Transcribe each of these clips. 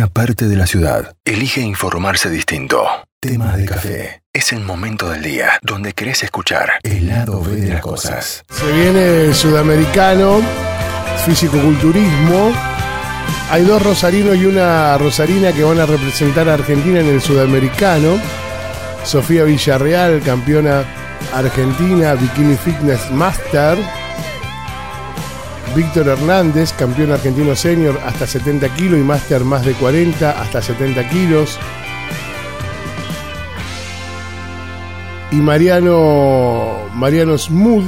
una parte de la ciudad elige informarse distinto. Temas de café. Es el momento del día donde querés escuchar el lado B de las cosas. Se viene el sudamericano, físico-culturismo. Hay dos rosarinos y una rosarina que van a representar a Argentina en el sudamericano. Sofía Villarreal, campeona argentina, Bikini Fitness Master. Víctor Hernández, campeón argentino senior hasta 70 kilos y máster más de 40 hasta 70 kilos. Y Mariano, Mariano Smooth,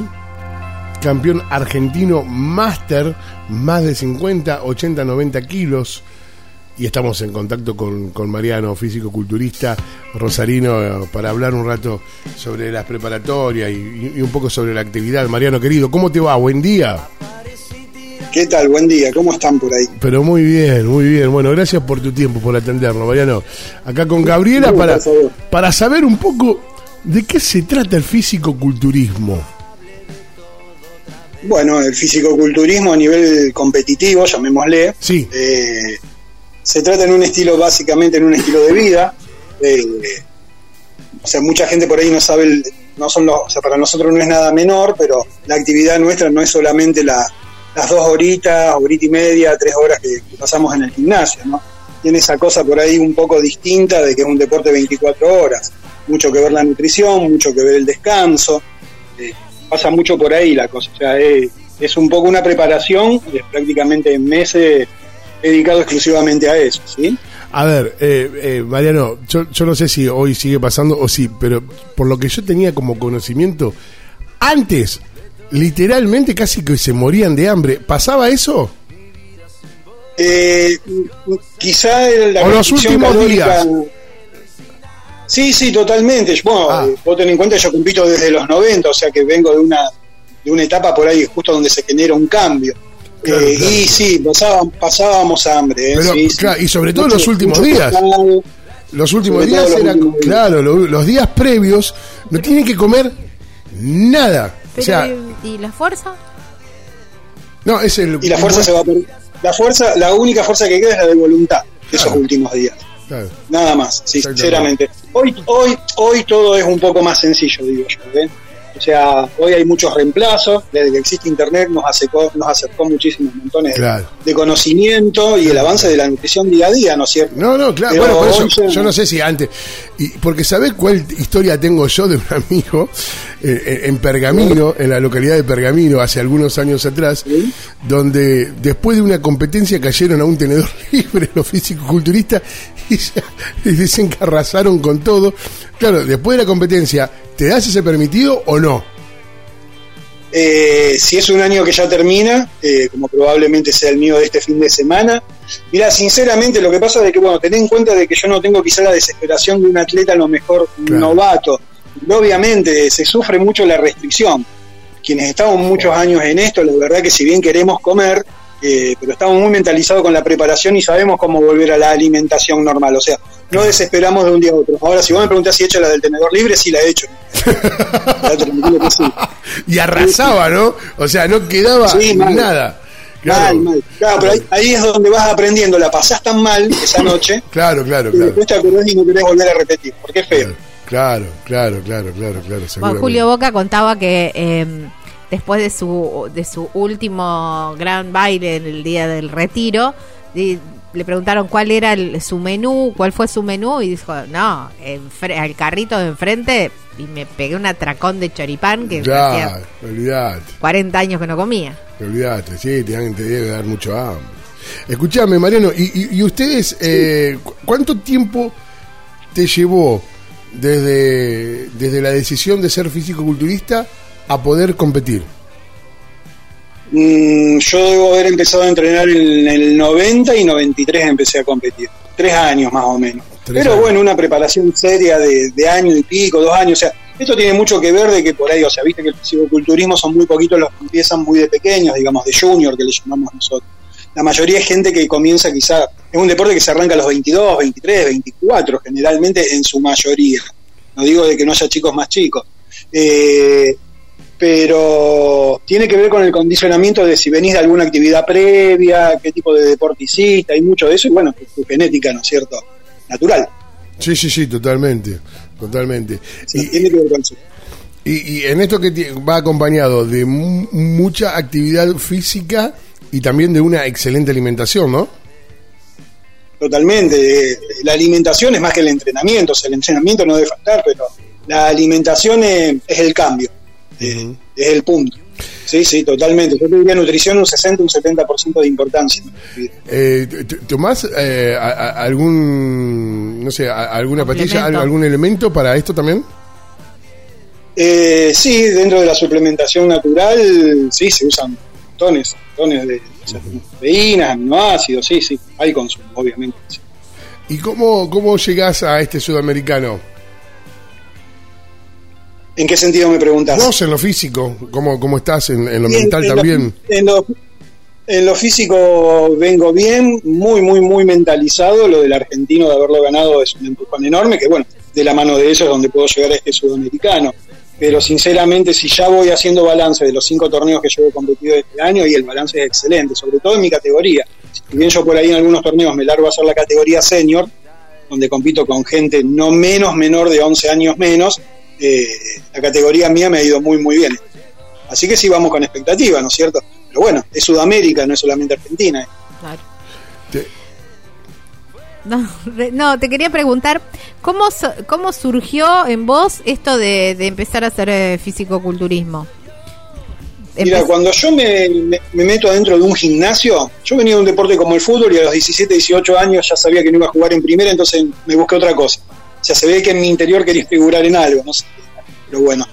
campeón argentino máster más de 50, 80, 90 kilos. Y estamos en contacto con, con Mariano, físico-culturista rosarino, para hablar un rato sobre las preparatorias y, y un poco sobre la actividad. Mariano, querido, ¿cómo te va? Buen día. ¿Qué tal? Buen día, ¿cómo están por ahí? Pero muy bien, muy bien. Bueno, gracias por tu tiempo, por atendernos, Mariano. Acá con Gabriela para, para saber un poco de qué se trata el físico-culturismo. Bueno, el físico-culturismo a nivel competitivo, llamémosle, Sí, eh, se trata en un estilo, básicamente en un estilo de vida. eh, o sea, mucha gente por ahí no sabe, el- no son los, o sea, para nosotros no es nada menor, pero la actividad nuestra no es solamente la, las dos horitas, horita y media, tres horas que, pasamos en el gimnasio, ¿no? Tiene esa cosa por ahí un poco distinta de que es un deporte 24 horas. Mucho que ver la nutrición, mucho que ver el descanso. eh, pasa mucho por ahí la cosa. O sea, es, es un poco una preparación de prácticamente meses dedicado exclusivamente a eso, ¿sí? a ver, eh, eh, Mariano, yo, yo no sé si hoy sigue pasando o sí, pero por lo que yo tenía como conocimiento, antes, literalmente casi que se morían de hambre. ¿Pasaba eso? Eh, quizá la O los últimos calórica- días. Sí, sí, totalmente. Bueno, Ah. eh, vos ten en cuenta, yo compito desde los 90, o sea que vengo de una, de una etapa por ahí justo donde se genera un cambio. Claro, Eh, claro. Y sí, pasábamos, pasábamos hambre. ¿eh? Pero, Sí, sí. claro, y sobre todo Mucho- los últimos días. pescado. Los últimos días los eran, últimos claro, lo- los días previos no tienen que comer nada. O sea, ¿y, la fuerza? no, es el... Y la fuerza se va a perder. La fuerza, la única fuerza que queda es la de voluntad de esos Claro. últimos días. Claro. Nada más, sí, sinceramente. Hoy, hoy, hoy todo es un poco más sencillo, digo yo. ¿ven? O sea, hoy hay muchos reemplazos. Desde que existe Internet nos acercó, nos acercó muchísimos montones de- Claro. de, conocimiento y el avance de la nutrición día a día, ¿no es cierto? No, no, claro, Pero bueno, por eso, hoy se- yo no sé si antes, y porque ¿sabés cuál historia tengo yo de un amigo eh, eh, en Pergamino, en la localidad de Pergamino, hace algunos años atrás, Sí. donde después de una competencia cayeron a un tenedor libre los físico-culturistas y, ya- y dicen que arrasaron con todo. Claro, después de la competencia, ¿te das ese permitido o no? Eh, si es un año que ya termina, eh, como probablemente sea el mío de este fin de semana, mira, sinceramente lo que pasa es que, bueno, ten en cuenta de que yo no tengo quizá la desesperación de un atleta a lo mejor Claro. novato. Pero obviamente se sufre mucho la restricción. Quienes estamos muchos años en esto, la verdad que si bien queremos comer, eh, pero estamos muy mentalizados con la preparación y sabemos cómo volver a la alimentación normal. O sea, no desesperamos de un día a otro. Ahora, si vos me preguntás si he hecho la del tenedor libre, sí la he hecho. Y arrasaba, ¿no? O sea, no quedaba Sí, mal. nada. Claro, Mal, mal. Claro, pero ahí, ahí es donde vas aprendiendo. La pasás tan mal esa noche claro, claro, claro. después te acordás y no querés volver a repetir. Porque es feo. Claro, claro, claro, claro, claro. Bueno. Julio Boca contaba que eh, después de su, de su último gran baile en el día del retiro, le preguntaron cuál era el- su menú, cuál fue su menú, y dijo, no, al carrito de enfrente, y me pegué un atracón de choripán que Ya, hacía olvidate, 40 años que no comía. olvidate, sí, te, te debe dar mucho hambre. Escuchame, Mariano, ¿y, y- y ustedes eh, cu- cuánto tiempo te llevó desde, desde la decisión de ser físico-culturista a poder competir? Mm, yo debo haber empezado a entrenar en el 90 y 93 empecé a competir. Tres años más o menos. Pero años. bueno, una preparación seria de, de año y pico, dos años. O sea, esto tiene mucho que ver de que por ahí, o sea, viste que el fisicoculturismo son muy poquitos los que empiezan muy de pequeños, digamos, de junior, que le llamamos nosotros. La mayoría es gente que comienza quizá, es un deporte que se arranca a los 22, 23, 24, generalmente en su mayoría. No digo de que no haya chicos más chicos. Eh, pero tiene que ver con el condicionamiento de si venís de alguna actividad previa, qué tipo de deporte hiciste, hay mucho de eso, y bueno, tu, genética, ¿no es cierto? Natural. Sí, sí, sí, totalmente, totalmente. Y, tiene que ver con eso. y- y en esto que va acompañado de mu- mucha actividad física y también de una excelente alimentación, ¿no? Totalmente. Eh, La alimentación es más que el entrenamiento, o sea, el entrenamiento no debe faltar, pero la alimentación es, es el cambio, eh, es el punto. Sí, sí, totalmente. Yo te diría nutrición un 60, un 70% de importancia. Eh, ¿Tomás eh, a- a- algún, no sé, a- alguna pastilla, algún elemento para esto también? Eh, sí, dentro de la suplementación natural, sí, se usan montones, montones de proteínas, aminoácidos, sí, sí, hay consumo, obviamente. sí. ¿Y cómo, cómo llegás a este sudamericano? ¿En qué sentido me preguntas? Vos en lo físico, ¿cómo, cómo estás en, en lo Bien, mental en lo- también? en, lo, en lo físico vengo bien, muy, muy, muy mentalizado. Lo del argentino de haberlo ganado es un empujón enorme, que bueno, de la mano de eso es donde puedo llegar a este sudamericano. Pero sinceramente, si ya voy haciendo balance de los cinco torneos que llevo competido este año, y el balance es excelente, sobre todo en mi categoría. Si bien yo por ahí en algunos torneos me largo a hacer la categoría senior, donde compito con gente no menos menor de 11 años menos, eh, la categoría mía me ha ido muy, muy bien. Así que sí vamos con expectativa, ¿no es cierto? Pero bueno, es Sudamérica, no es solamente Argentina. Claro. Te- No, re- no, te quería preguntar, ¿cómo, cómo surgió en vos esto de, de empezar a hacer eh, fisicoculturismo? Mira, cuando yo me, me- me meto adentro de un gimnasio, yo venía de un deporte como el fútbol y a los 17, 18 años ya sabía que no iba a jugar en primera, entonces me busqué otra cosa. O sea, se ve que en mi interior quería figurar en algo, no sé, pero bueno.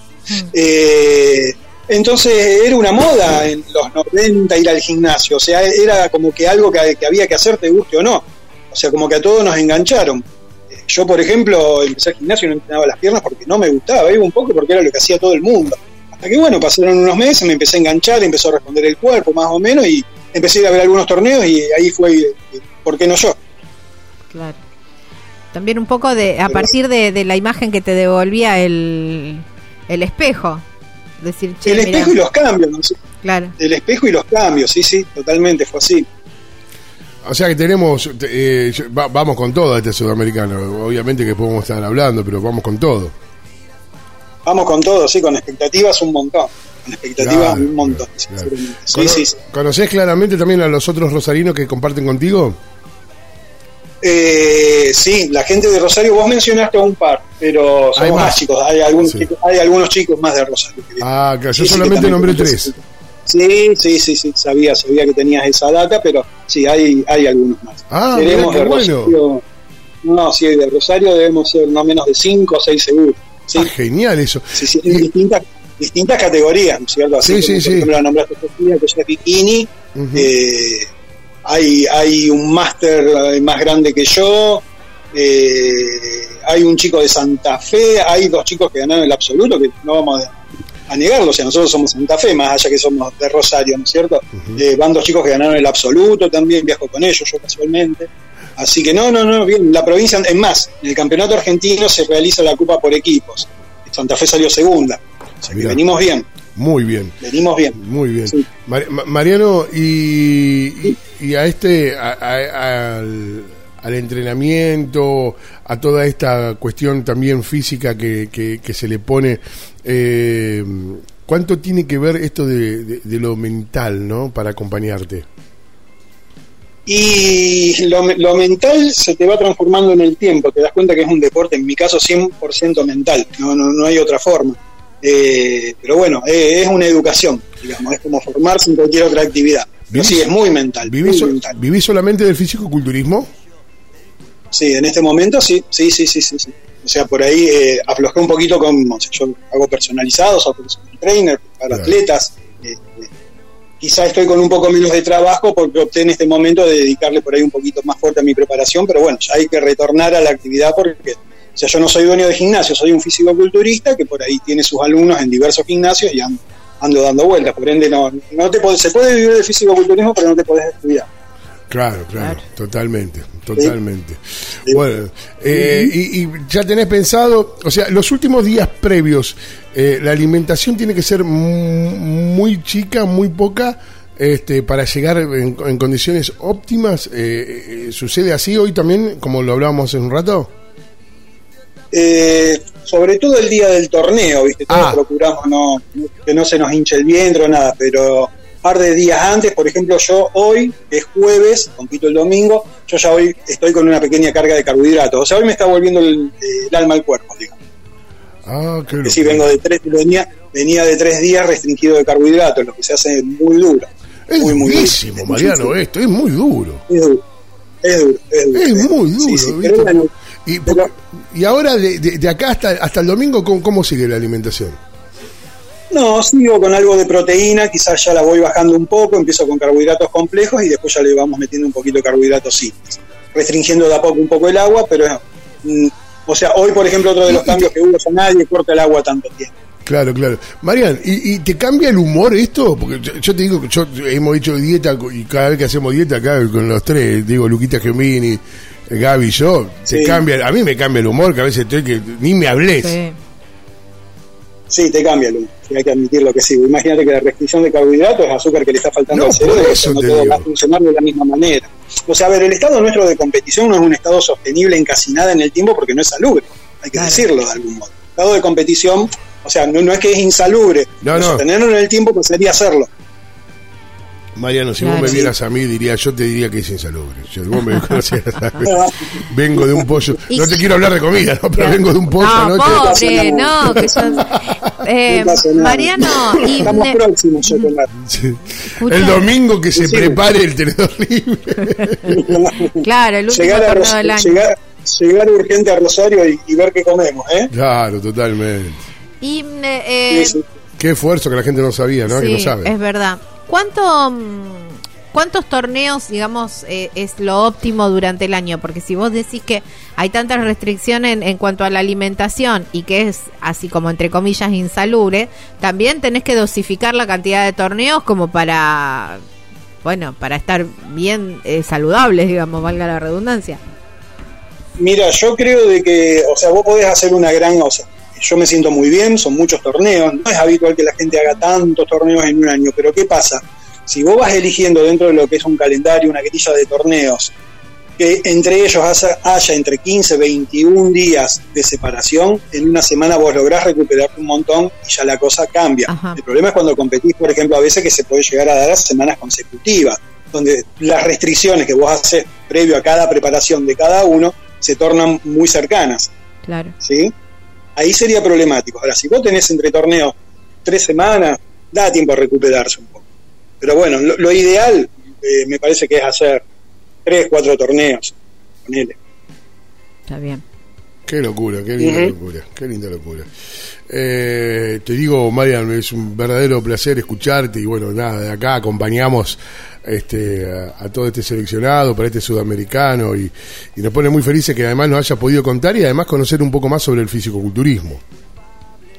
Eh, entonces era una moda en los 90 ir al gimnasio, o sea, era como que algo que, que había que hacer, te guste o no. O sea, como que a todos nos engancharon. Eh, Yo, por ejemplo, empecé al gimnasio y no entrenaba las piernas porque no me gustaba, iba un poco porque era lo que hacía todo el mundo. Hasta que, bueno, pasaron unos meses, me empecé a enganchar, empezó a responder el cuerpo más o menos y empecé a ir a ver algunos torneos y ahí fue, eh, ¿por qué no yo? Claro. También un poco de, a partir de, de la imagen que te devolvía el, el espejo. Decir, che, el mirá, espejo y los cambios, ¿no? Claro. El espejo y los cambios, sí, sí, totalmente, fue así. O sea que tenemos, eh, va- vamos con todo a este sudamericano. Obviamente que podemos estar hablando, pero vamos con todo. Vamos con todo, sí, con expectativas un montón. Con expectativas Claro, un montón. claro. Sí, Cono- sí, sí. ¿Conocés claramente también a los otros rosarinos que comparten contigo? Eh, sí, la gente de Rosario, vos mencionaste a un par, pero Hay somos más. más. chicos, hay algunos, Sí. chicos, hay algunos chicos más de Rosario. que- Ah, claro, yo Sí, sí, solamente también nombré tres. Sí, sí, sí, sí, sabía, sabía que tenías esa data, pero sí, hay, hay algunos más. Ah, qué de bueno. Rosario, no, sí, de Rosario debemos ser no menos de 5 o 6 seguros. Sí, Ah, genial eso. sí, sí, distintas, distintas categorías, ¿no es cierto? Así Sí, como, sí, por sí. ejemplo, la nombraste Sofía, que es bikini, eh, hay, hay un máster más grande que yo, eh, hay un chico de Santa Fe, hay dos chicos que ganaron el absoluto, que no vamos a, a negarlo, o sea, nosotros somos Santa Fe, más allá que somos de Rosario, ¿no es cierto? Eh, van dos chicos que ganaron el absoluto también, viajo con ellos yo casualmente. Así que no, no, no, bien, la provincia, es más, en el campeonato argentino se realiza la Copa por equipos. Santa Fe salió segunda. O sea que Mirá. venimos bien, Muy bien. venimos bien. Muy bien. Sí. Mar- Ma- Mariano, y, y- y a este, a- a- al, al entrenamiento, a toda esta cuestión también física que, que- que se le pone, eh, ¿cuánto tiene que ver esto de, de- de lo mental, ¿no? Para acompañarte. Y lo, lo mental se te va transformando en el tiempo, te das cuenta que es un deporte, en mi caso 100% mental, no, no, no hay otra forma. Eh, pero bueno, eh, es una educación, digamos, es como formarse en cualquier otra actividad. Pero ¿Vivís- sí, es muy mental. ¿Vivís, muy mental. vivís solamente del físico-culturismo? Sí, en este momento sí, sí, sí, sí, sí. sí. O sea, por ahí eh, aflojé un poquito con, o sea, yo hago personalizados, hago personal trainer para Claro. atletas. eh, eh, quizá estoy con un poco menos de trabajo porque opté en este momento de dedicarle por ahí un poquito más fuerte a mi preparación, pero bueno, ya hay que retornar a la actividad porque, o sea, yo no soy dueño de gimnasio, soy un físico-culturista que por ahí tiene sus alumnos en diversos gimnasios y ando, ando dando vueltas, por ende no, no te podés- se puede vivir de físico-culturismo, pero no te podés estudiar. Claro, claro, Claro. totalmente, totalmente. Bueno, eh, y, y ya tenés pensado, o sea, los últimos días previos, eh, la alimentación tiene que ser mu- muy chica, muy poca, este, para llegar en, en condiciones óptimas. Eh, eh, ¿Sucede así hoy también, como lo hablábamos hace un rato? Eh, sobre todo el día del torneo, ¿viste? Todos Ah. procuramos no, que no se nos hinche el vientre o nada, pero un par de días antes, por ejemplo, yo hoy, que es jueves, compito el domingo, yo ya hoy estoy con una pequeña carga de carbohidratos. O sea, hoy me está volviendo el, el alma al cuerpo, digamos. Ah, qué Que locura. vengo de tres, venía, venía de tres días restringido de carbohidratos, lo que se hace muy duro. Es muy, muy duro. Mariano, esto, es muy duro. Es duro, es duro. Es, duro, Es muy duro, Sí, sí, pero bueno, Y, Pero- y ahora, de, de- de acá hasta, hasta el domingo, ¿cómo, cómo sigue la alimentación? No, sigo con algo de proteína, quizás ya la voy bajando un poco, empiezo con carbohidratos complejos y después ya le vamos metiendo un poquito de carbohidratos simples. Restringiendo de a poco un poco el agua, pero, mm, o sea, hoy por ejemplo otro de los cambios que hubo es nadie corta el agua tanto tiempo. Claro, claro. Marian, ¿y, y te cambia el humor esto? Porque yo, yo te digo que yo hemos hecho dieta y cada vez que hacemos dieta acá con los tres, digo Luquita Gemini, Gaby y yo, te Sí. cambia, a mí me cambia el humor, que a veces estoy que ni me hables. Sí. Sí, te cambia, Lu, sí, hay que admitirlo que sí. Imagínate que la restricción de carbohidratos es azúcar que le está faltando No, al cerebro, eso no te todo digo. va a funcionar de la misma manera. O sea, a ver, el estado nuestro de competición no es un estado sostenible en casi nada en el tiempo porque no es salubre, hay que Claro. decirlo de algún modo. El estado de competición, o sea, no, no es que es insalubre, no. sostenerlo en el tiempo pues sería hacerlo. Mariano, si Claro. vos me vieras a mí, diría, yo te diría que es insalubre. Yo, vos me conocieras, vengo de un pollo. No te quiero hablar de comida, ¿no? pero vengo de un pollo No, anoche. pobre, no, que yo... Eh. Mariano, y... Estamos próximos Sí. El domingo que se Sí. prepare el tenedor libre. Claro, el último llegar, a torneo Ros- del año. llegar, llegar urgente a Rosario y, y ver qué comemos, ¿eh? Claro, totalmente. Y, eh, Sí, sí. Qué esfuerzo que la gente no sabía, ¿no? que no sabe. es verdad. ¿Cuánto, mm, ¿Cuántos torneos, digamos, eh, es lo óptimo durante el año? Porque si vos decís que hay tantas restricciones en, en cuanto a la alimentación y que es así como entre comillas insalubre, también tenés que dosificar la cantidad de torneos como para, bueno, para estar bien eh, saludables, digamos, valga la redundancia. Mira, yo creo de que, o sea, vos podés hacer una gran, o sea, yo me siento muy bien, son muchos torneos, no es habitual que la gente haga tantos torneos en un año, pero ¿qué pasa? Si vos vas eligiendo dentro de lo que es un calendario, una grilla de torneos, que entre ellos haya, entre 15 y 21 días de separación, en una semana vos lográs recuperar un montón y ya la cosa cambia. Ajá. El problema es cuando competís, por ejemplo, a veces que se puede llegar a dar a semanas consecutivas, donde las restricciones que vos haces previo a cada preparación de cada uno se tornan muy cercanas, Claro. ¿sí? Ahí sería problemático. Ahora, si vos tenés entre torneos tres semanas, da tiempo a recuperarse un poco. Pero bueno, lo, lo ideal eh, me parece que es hacer tres, cuatro torneos. Ponele. Está bien. Qué locura, qué linda locura, qué linda locura. Eh, te digo, Marian, es un verdadero placer escucharte y bueno, nada, de acá acompañamos este, a, a todo este seleccionado para este sudamericano y, y nos pone muy felices que además nos haya podido contar y además conocer un poco más sobre el fisicoculturismo.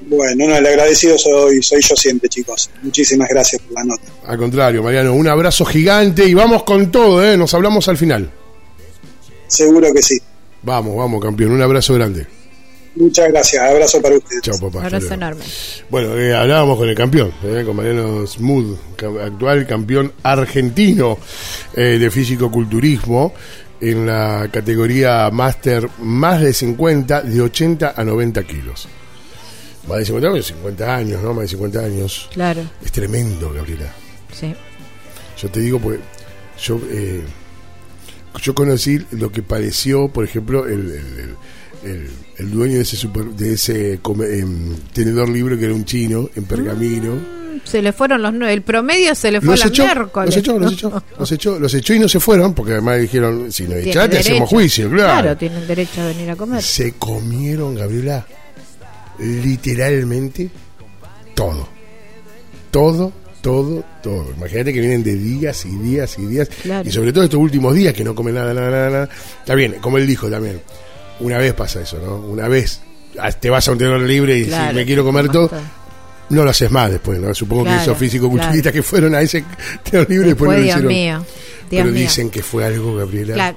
Bueno, no, el agradecido soy, soy yo siempre, chicos. Muchísimas gracias por la nota. Al contrario, Mariano, un abrazo gigante y vamos con todo, ¿eh? nos hablamos al final. Seguro que sí. Vamos, vamos, campeón, un abrazo grande. Muchas gracias. Abrazo para ustedes. Chao, papá. Abrazo enorme. Bueno, eh, hablábamos con el campeón, eh, con Mariano Smooth, actual campeón argentino eh, de físico-culturismo en la categoría Master más de 50, de 80 a 90 kilos. Más de 50 años, 50 años, ¿no? Más de 50 años. Claro, Es tremendo, Gabriela. sí. Yo te digo, pues, yo, eh, yo conocí lo que padeció, por ejemplo, el, el- el- el- el dueño de ese, super- de ese come- em, tenedor libre que era un chino en pergamino. Se le fueron los nueve. El promedio se le fue Los la echó, miércoles. los echó, los echó, los echó, los echó y no se fueron, porque además dijeron, si nos Tienen echaste hacemos juicio, claro. Claro, tienen derecho a venir a comer. Se comieron, Gabriela, literalmente todo. Todo, todo, todo. Imagínate que vienen de días y días y días. Claro. Y sobre todo estos últimos días que no comen nada, nada, nada, nada. Está bien, como él dijo también. Una vez pasa eso, ¿no? Una vez te vas a un tenedor libre y Claro, si me quiero comer todo, no lo haces más después, ¿no? Supongo que esos físicos-culturistas claro. que fueron a ese tenedor libre después Fue no lo Dios hicieron. mío. Dios Pero mío. dicen que fue algo, Gabriela. Claro.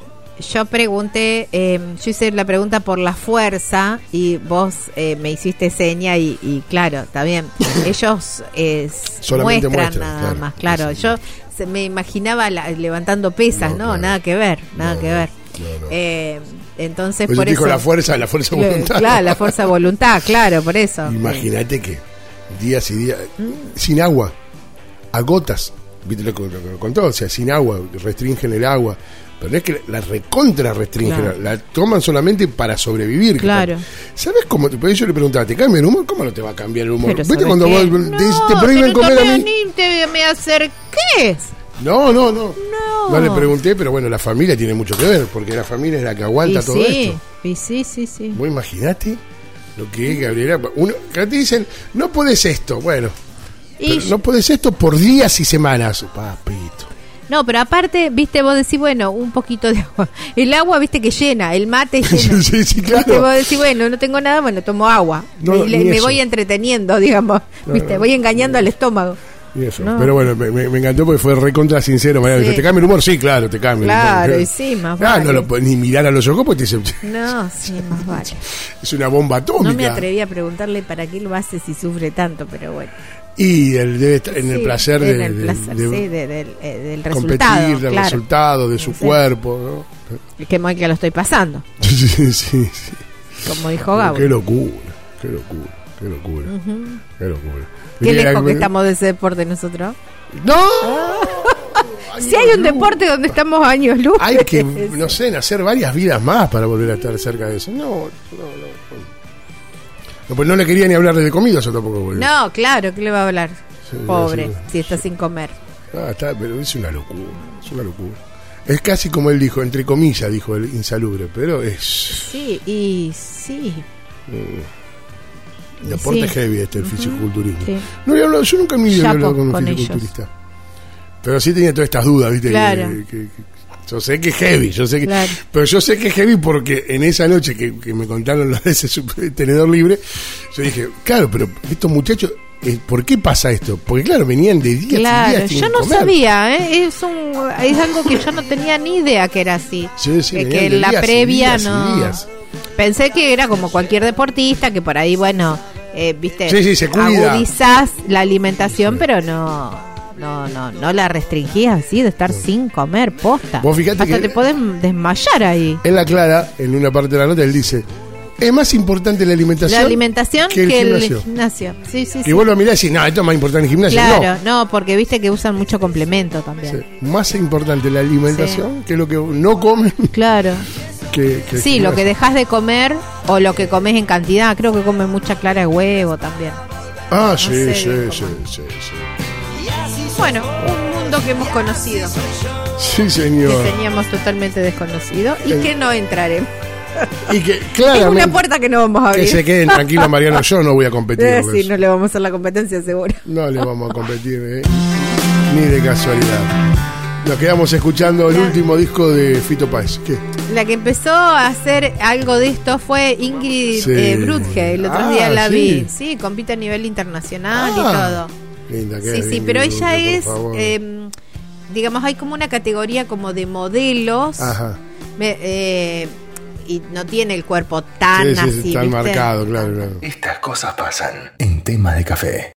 yo pregunté, eh, yo hice la pregunta por la fuerza y vos eh, me hiciste seña y, y claro, está bien. Ellos eh, Solamente muestran muestran, nada más, claro. Yo se- me imaginaba la- levantando pesas, No. Nada que ver, nada No, que ver. no, no. Eh, entonces, Pues por yo dijo eso. la fuerza, la fuerza voluntad. Claro, la fuerza voluntad, claro, por eso. Imagínate que días y días sin agua, a gotas, viste lo que contó, o sea, sin agua, restringen el agua, pero no es que la recontra restringen, Claro. la toman solamente para sobrevivir. Claro. ¿Sabes cómo? Eso yo le preguntaba, ¿te cambia el humor? ¿Cómo no te va a cambiar el humor? Pero ¿Viste ¿sabes cuando qué? vos te, No, te prohíben comer a mí? ni te me acerques. No, no, no. No. Le pregunté, pero bueno, la familia tiene mucho que ver, porque la familia es la que aguanta Y todo sí, esto. y sí, sí, sí. Vos imaginate lo que es, Gabriela. Uno, te dicen, no podés esto. Bueno, Y pero no podés esto por días y semanas. Papito. No, pero aparte, viste, vos decís, bueno, un poquito de agua. El agua, viste, que llena, el mate llena. Sí, sí, claro. Viste, vos decís, bueno, no tengo nada, bueno, tomo agua. No, me, me voy entreteniendo, digamos. viste, voy engañando al estómago. Y eso. No. Pero bueno, me, encantó porque fue recontra sincero. Mariano. Sí. ¿te cambia el humor? Sí, claro, te cambia Claro, el humor. y sí, más Ah, vale. no lo podés ni mirar a los ojos porque te dice, No, sí, más vale. es una bomba atómica. No me atreví a preguntarle para qué lo hace si sufre tanto, pero bueno. Y él debe estar en el placer de, en el de- placer, de sí, de- del, del competir, resultado. del claro. resultado, de su cuerpo. ¿no? Que mal que lo estoy pasando, Sí, sí, sí. como dijo Gabo. Qué locura, qué locura, qué locura, qué locura. Qué lejos que estamos de ese deporte nosotros. ¡No! Si hay un deporte donde estamos años luz. Hay que, no sé, nacer varias vidas más para volver a estar cerca de eso. No, no, no. No, pues no le quería ni hablar de comida, eso tampoco. boludo. No, claro, ¿qué le va a hablar? Sí, Pobre, sí. si está sin comer. Ah, está, pero es una locura, es una locura. Es casi como él dijo, entre comillas, dijo el insalubre, pero es Sí, y sí. Deporte Sí. heavy este, el fisiculturismo. sí. No había hablado, yo nunca vida había hablado con un con fisiculturista. Pero sí tenía todas estas dudas, ¿viste? Claro. Que- que- que- yo sé que es heavy, yo sé que. Claro. Pero yo sé que es heavy porque en esa noche que, que me contaron lo de ese tenedor libre, yo dije, claro, pero estos muchachos, eh, ¿por qué pasa esto? Porque claro, venían de días y Claro, días sin yo no comer. sabía, ¿eh? es, un, es algo que yo no tenía ni idea que era así. Sí, sí, que, que de la días previa días no. Pensé que era como cualquier deportista, que por ahí, bueno, eh, viste, Sí, sí, se cuida. agudizás la alimentación, pero no. No, no, no la restringías así de estar sin comer, posta. Vos fijate Hasta que- te pueden desmayar ahí. En la clara, en una parte de la nota, él dice, es más importante la alimentación, La alimentación que que el el, gimnasio. gimnasio. Sí, sí, Y sí. vos lo mirás y no, esto es más importante el gimnasio. Claro, no. porque viste que usan mucho complemento también. Más importante la alimentación que lo que no comen Claro. que, que el Sí, lo que dejas de comer o lo que comes en cantidad. Creo que comen mucha clara de huevo también. Ah, sí, sé sí, sí, sí, sí. Bueno, un mundo que hemos conocido, Sí, que señor. teníamos totalmente desconocido y que no entraremos. Y que Es una puerta que no vamos a que abrir. se queden tranquilos, Mariano. Yo no voy a competir. Eh, sí, eso. no le vamos a hacer la competencia seguro. No le vamos a competir, eh, ni de casualidad. Nos quedamos escuchando el último disco de Fito Páez. ¿Qué? La que empezó a hacer algo de esto fue Ingrid Sí. eh, Brutge. El otro Ah, día la sí. vi. Sí, compite a nivel internacional y Ah, todo. Linda, qué Sí, sí, pero Brutge, ella es, eh, digamos, hay como una categoría como de modelos. Ajá. Me- eh, y no tiene el cuerpo tan Sí, sí, así. sí, tan ¿viste? marcado, claro, claro. Estas cosas pasan en tema de café.